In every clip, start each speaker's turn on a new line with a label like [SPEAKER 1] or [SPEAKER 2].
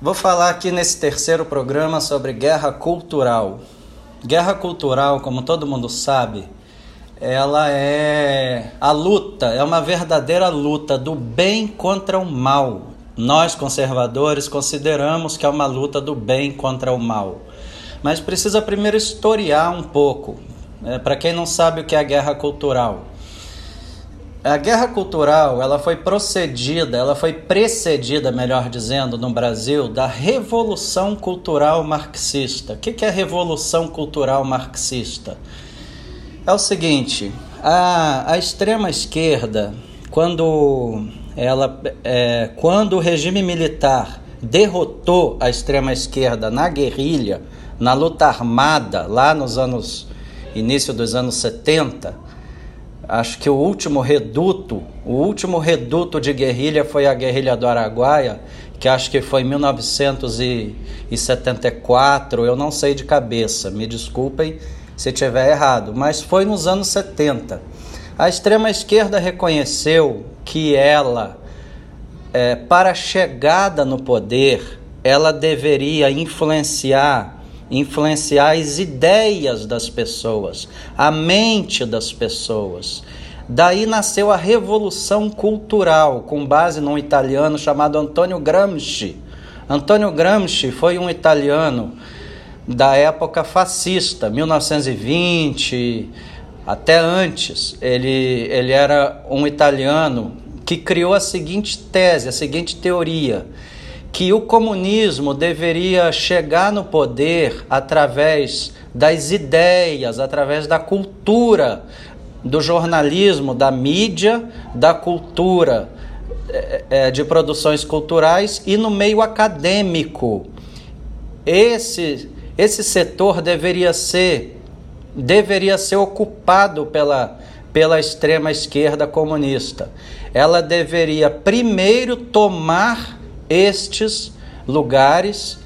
[SPEAKER 1] Vou falar aqui nesse terceiro programa sobre guerra cultural. Guerra cultural, como todo mundo sabe, ela é a luta, é uma verdadeira luta do bem contra o mal. Nós conservadores consideramos que é uma luta do bem contra o mal. Mas precisa primeiro historiar um pouco, é, para quem não sabe o que é a guerra cultural. A guerra cultural, ela foi procedida, ela foi precedida, melhor dizendo, no Brasil, da Revolução Cultural Marxista. O que é a Revolução Cultural Marxista? É o seguinte, a, a extrema esquerda, quando, ela, é, quando o regime militar derrotou a extrema esquerda na guerrilha, na luta armada, lá nos anos, início dos anos 70, Acho que o último reduto, o último reduto de guerrilha foi a guerrilha do Araguaia, que acho que foi em 1974, eu não sei de cabeça, me desculpem se tiver errado, mas foi nos anos 70. A extrema esquerda reconheceu que ela, é, para a chegada no poder, ela deveria influenciar influenciar as ideias das pessoas, a mente das pessoas. Daí nasceu a Revolução Cultural, com base num italiano chamado Antonio Gramsci. Antonio Gramsci foi um italiano da época fascista, 1920, até antes. Ele, ele era um italiano que criou a seguinte tese, a seguinte teoria que o comunismo deveria chegar no poder através das ideias, através da cultura, do jornalismo, da mídia, da cultura, é, de produções culturais e no meio acadêmico. Esse, esse setor deveria ser, deveria ser ocupado pela, pela extrema esquerda comunista. Ela deveria primeiro tomar estes lugares.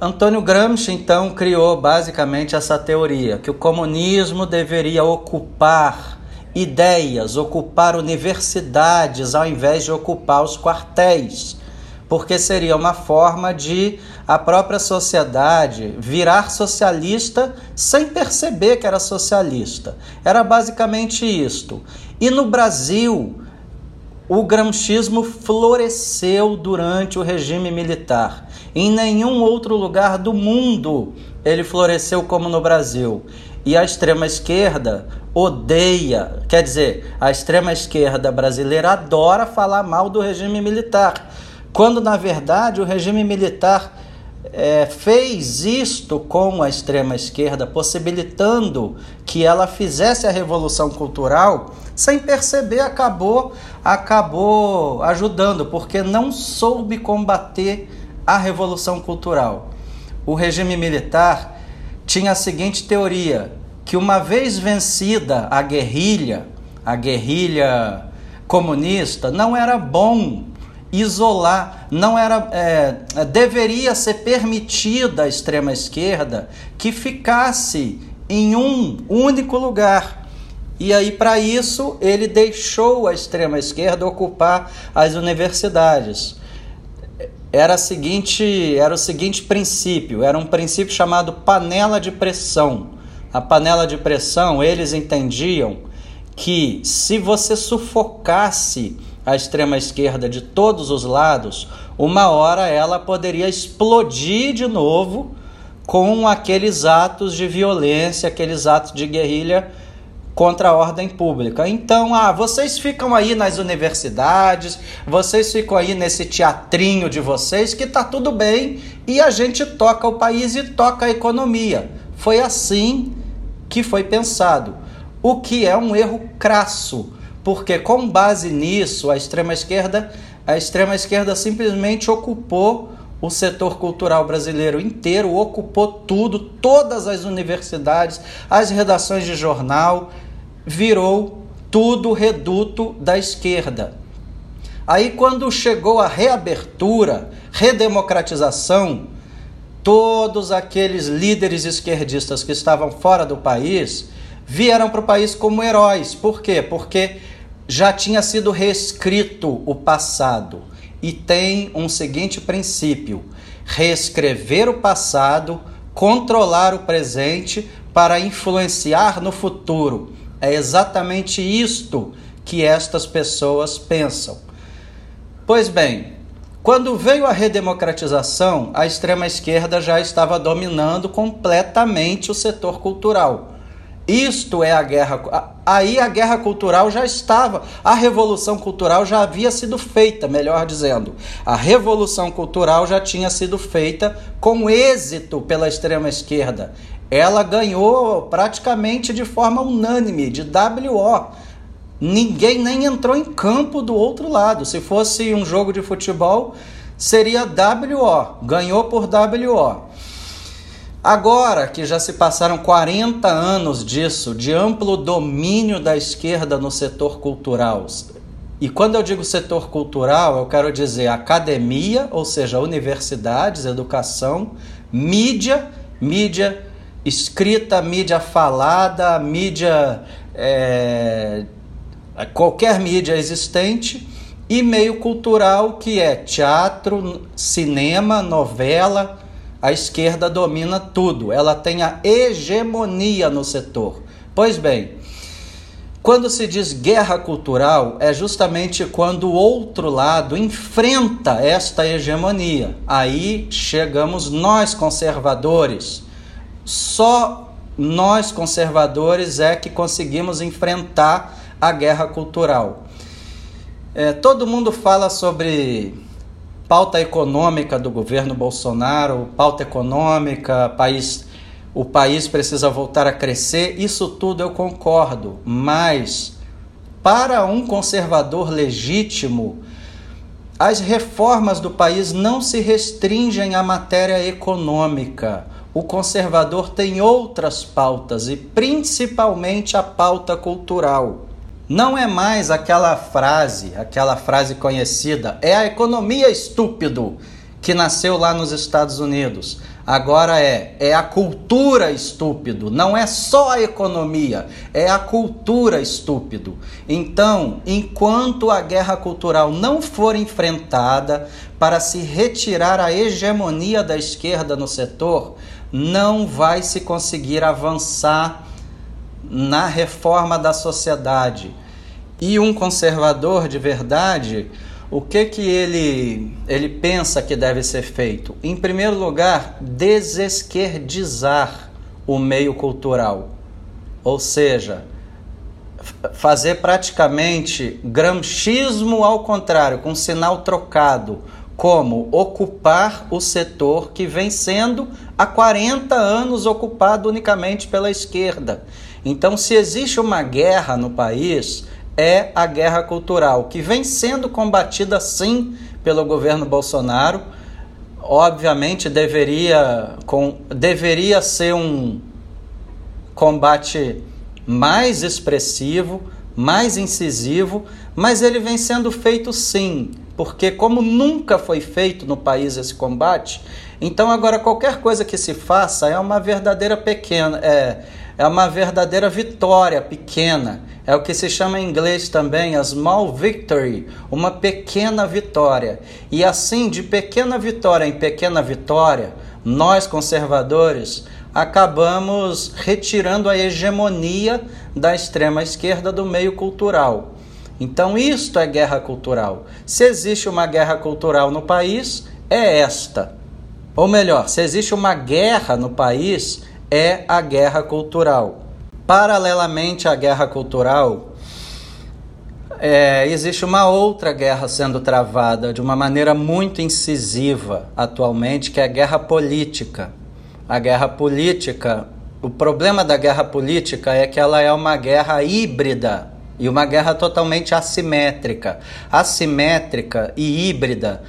[SPEAKER 1] Antônio Gramsci então criou basicamente essa teoria que o comunismo deveria ocupar ideias, ocupar universidades ao invés de ocupar os quartéis, porque seria uma forma de a própria sociedade virar socialista sem perceber que era socialista. Era basicamente isto. E no Brasil, o gramscismo floresceu durante o regime militar. Em nenhum outro lugar do mundo ele floresceu como no Brasil. E a extrema esquerda odeia, quer dizer, a extrema esquerda brasileira adora falar mal do regime militar, quando na verdade o regime militar é, fez isto com a extrema esquerda, possibilitando que ela fizesse a revolução cultural sem perceber, acabou, acabou ajudando, porque não soube combater a revolução cultural. O regime militar tinha a seguinte teoria: que uma vez vencida a guerrilha, a guerrilha comunista, não era bom isolar, não era, é, deveria ser permitida à extrema esquerda que ficasse em um único lugar. E aí, para isso, ele deixou a extrema-esquerda ocupar as universidades. Era, seguinte, era o seguinte princípio: era um princípio chamado panela de pressão. A panela de pressão, eles entendiam que se você sufocasse a extrema-esquerda de todos os lados, uma hora ela poderia explodir de novo com aqueles atos de violência, aqueles atos de guerrilha contra a ordem pública. Então, ah, vocês ficam aí nas universidades, vocês ficam aí nesse teatrinho de vocês que tá tudo bem e a gente toca o país e toca a economia. Foi assim que foi pensado, o que é um erro crasso, porque com base nisso a extrema esquerda, a extrema esquerda simplesmente ocupou o setor cultural brasileiro inteiro, ocupou tudo, todas as universidades, as redações de jornal, virou tudo reduto da esquerda. Aí, quando chegou a reabertura, redemocratização, todos aqueles líderes esquerdistas que estavam fora do país vieram para o país como heróis. Por quê? Porque já tinha sido reescrito o passado e tem um seguinte princípio: reescrever o passado, controlar o presente para influenciar no futuro. É exatamente isto que estas pessoas pensam. Pois bem, quando veio a redemocratização, a extrema-esquerda já estava dominando completamente o setor cultural. Isto é a guerra. Aí a guerra cultural já estava, a revolução cultural já havia sido feita, melhor dizendo. A revolução cultural já tinha sido feita com êxito pela extrema esquerda. Ela ganhou praticamente de forma unânime, de WO. Ninguém nem entrou em campo do outro lado. Se fosse um jogo de futebol, seria WO. Ganhou por WO. Agora que já se passaram 40 anos disso, de amplo domínio da esquerda no setor cultural, e quando eu digo setor cultural, eu quero dizer academia, ou seja, universidades, educação, mídia, mídia escrita, mídia falada, mídia. É, qualquer mídia existente, e meio cultural, que é teatro, cinema, novela a esquerda domina tudo, ela tem a hegemonia no setor. Pois bem, quando se diz guerra cultural, é justamente quando o outro lado enfrenta esta hegemonia. Aí chegamos nós conservadores. Só nós conservadores é que conseguimos enfrentar a guerra cultural. É, todo mundo fala sobre pauta econômica do governo Bolsonaro, pauta econômica, país, o país precisa voltar a crescer, isso tudo eu concordo, mas para um conservador legítimo, as reformas do país não se restringem à matéria econômica. O conservador tem outras pautas e principalmente a pauta cultural. Não é mais aquela frase, aquela frase conhecida, é a economia estúpido que nasceu lá nos Estados Unidos. Agora é, é a cultura estúpido, não é só a economia, é a cultura estúpido. Então, enquanto a guerra cultural não for enfrentada para se retirar a hegemonia da esquerda no setor, não vai se conseguir avançar na reforma da sociedade. E um conservador de verdade, o que que ele ele pensa que deve ser feito? Em primeiro lugar, desesquerdizar o meio cultural. Ou seja, fazer praticamente gramscismo ao contrário, com sinal trocado, como ocupar o setor que vem sendo há 40 anos ocupado unicamente pela esquerda. Então, se existe uma guerra no país, é a guerra cultural, que vem sendo combatida sim pelo governo Bolsonaro. Obviamente deveria, com, deveria ser um combate mais expressivo, mais incisivo, mas ele vem sendo feito sim, porque como nunca foi feito no país esse combate, então agora qualquer coisa que se faça é uma verdadeira pequena, é, é uma verdadeira vitória pequena. É o que se chama em inglês também a small victory, uma pequena vitória. E assim, de pequena vitória em pequena vitória, nós conservadores acabamos retirando a hegemonia da extrema esquerda do meio cultural. Então, isto é guerra cultural. Se existe uma guerra cultural no país, é esta. Ou melhor, se existe uma guerra no país, é a guerra cultural. Paralelamente à guerra cultural, é, existe uma outra guerra sendo travada de uma maneira muito incisiva atualmente, que é a guerra política. A guerra política, o problema da guerra política é que ela é uma guerra híbrida e uma guerra totalmente assimétrica. Assimétrica e híbrida,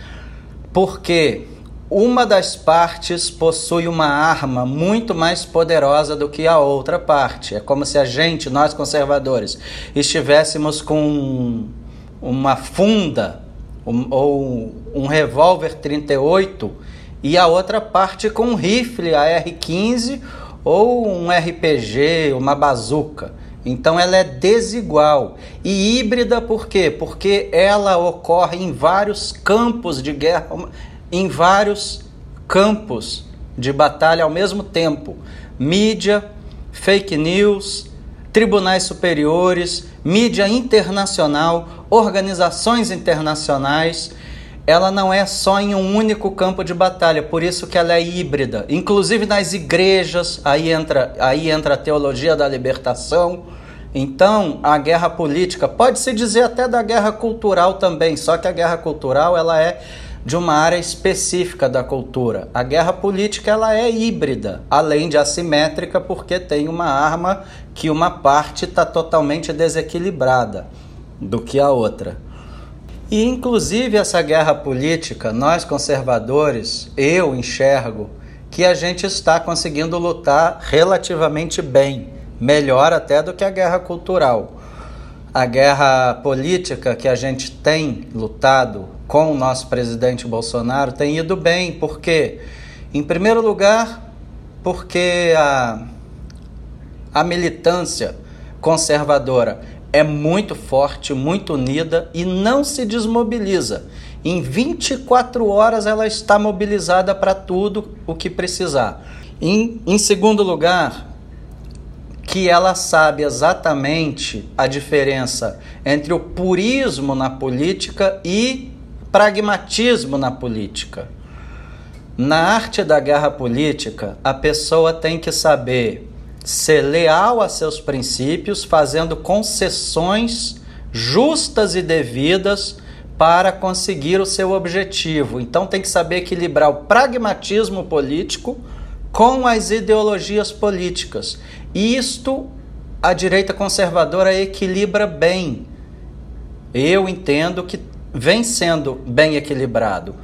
[SPEAKER 1] porque uma das partes possui uma arma muito mais poderosa do que a outra parte. É como se a gente, nós conservadores, estivéssemos com uma funda um, ou um revólver 38 e a outra parte com um rifle AR-15 ou um RPG, uma bazuca. Então ela é desigual e híbrida por quê? Porque ela ocorre em vários campos de guerra, em vários campos de batalha ao mesmo tempo. Mídia, fake news, tribunais superiores, mídia internacional, organizações internacionais. Ela não é só em um único campo de batalha, por isso que ela é híbrida. Inclusive nas igrejas, aí entra, aí entra a teologia da libertação. Então, a guerra política, pode-se dizer até da guerra cultural também, só que a guerra cultural ela é de uma área específica da cultura. A guerra política ela é híbrida, além de assimétrica, porque tem uma arma que uma parte está totalmente desequilibrada do que a outra. E inclusive essa guerra política, nós conservadores, eu enxergo que a gente está conseguindo lutar relativamente bem, melhor até do que a guerra cultural. A guerra política que a gente tem lutado com o nosso presidente Bolsonaro tem ido bem, porque, em primeiro lugar, porque a, a militância conservadora é muito forte, muito unida e não se desmobiliza. Em 24 horas ela está mobilizada para tudo o que precisar. Em, em segundo lugar, que ela sabe exatamente a diferença entre o purismo na política e pragmatismo na política. Na arte da guerra política, a pessoa tem que saber ser leal a seus princípios, fazendo concessões justas e devidas para conseguir o seu objetivo. Então tem que saber equilibrar o pragmatismo político com as ideologias políticas. E isto a direita conservadora equilibra bem. Eu entendo que vem sendo bem equilibrado.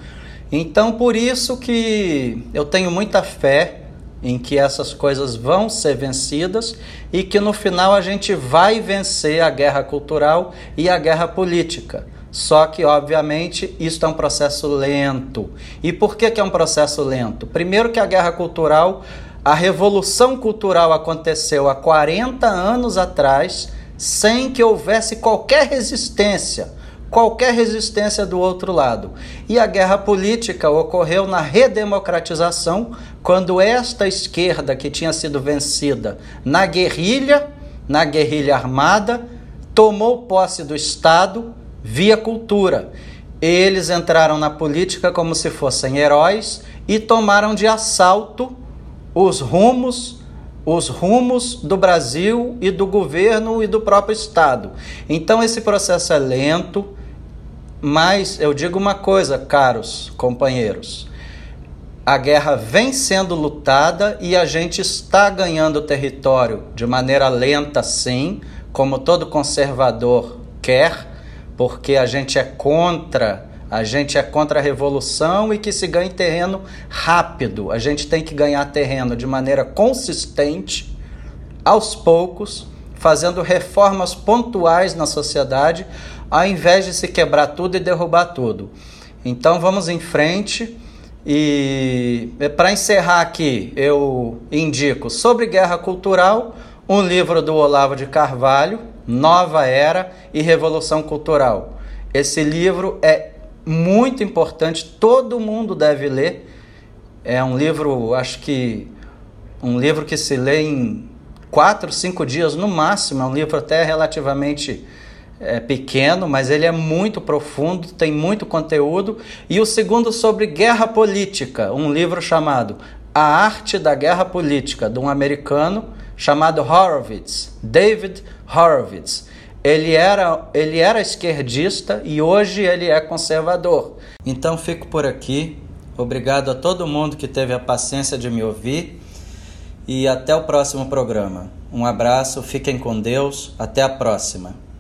[SPEAKER 1] Então, por isso que eu tenho muita fé em que essas coisas vão ser vencidas e que no final a gente vai vencer a guerra cultural e a guerra política. Só que, obviamente, isso é um processo lento. E por que, que é um processo lento? Primeiro, que a guerra cultural, a revolução cultural aconteceu há 40 anos atrás, sem que houvesse qualquer resistência qualquer resistência do outro lado. E a guerra política ocorreu na redemocratização, quando esta esquerda que tinha sido vencida na guerrilha, na guerrilha armada, tomou posse do Estado via cultura. Eles entraram na política como se fossem heróis e tomaram de assalto os rumos os rumos do Brasil e do governo e do próprio Estado. Então esse processo é lento, mas eu digo uma coisa, caros companheiros: a guerra vem sendo lutada e a gente está ganhando território de maneira lenta, sim, como todo conservador quer, porque a gente é contra. A gente é contra a revolução e que se ganhe terreno rápido. A gente tem que ganhar terreno de maneira consistente, aos poucos, fazendo reformas pontuais na sociedade, ao invés de se quebrar tudo e derrubar tudo. Então vamos em frente. E para encerrar aqui, eu indico sobre guerra cultural um livro do Olavo de Carvalho, Nova Era e Revolução Cultural. Esse livro é muito importante, todo mundo deve ler. É um livro, acho que um livro que se lê em quatro, cinco dias no máximo. É um livro até relativamente é, pequeno, mas ele é muito profundo, tem muito conteúdo. E o segundo sobre guerra política, um livro chamado A Arte da Guerra Política, de um americano chamado Horowitz, David Horowitz. Ele era, ele era esquerdista e hoje ele é conservador. Então fico por aqui. Obrigado a todo mundo que teve a paciência de me ouvir e até o próximo programa. Um abraço, fiquem com Deus, até a próxima.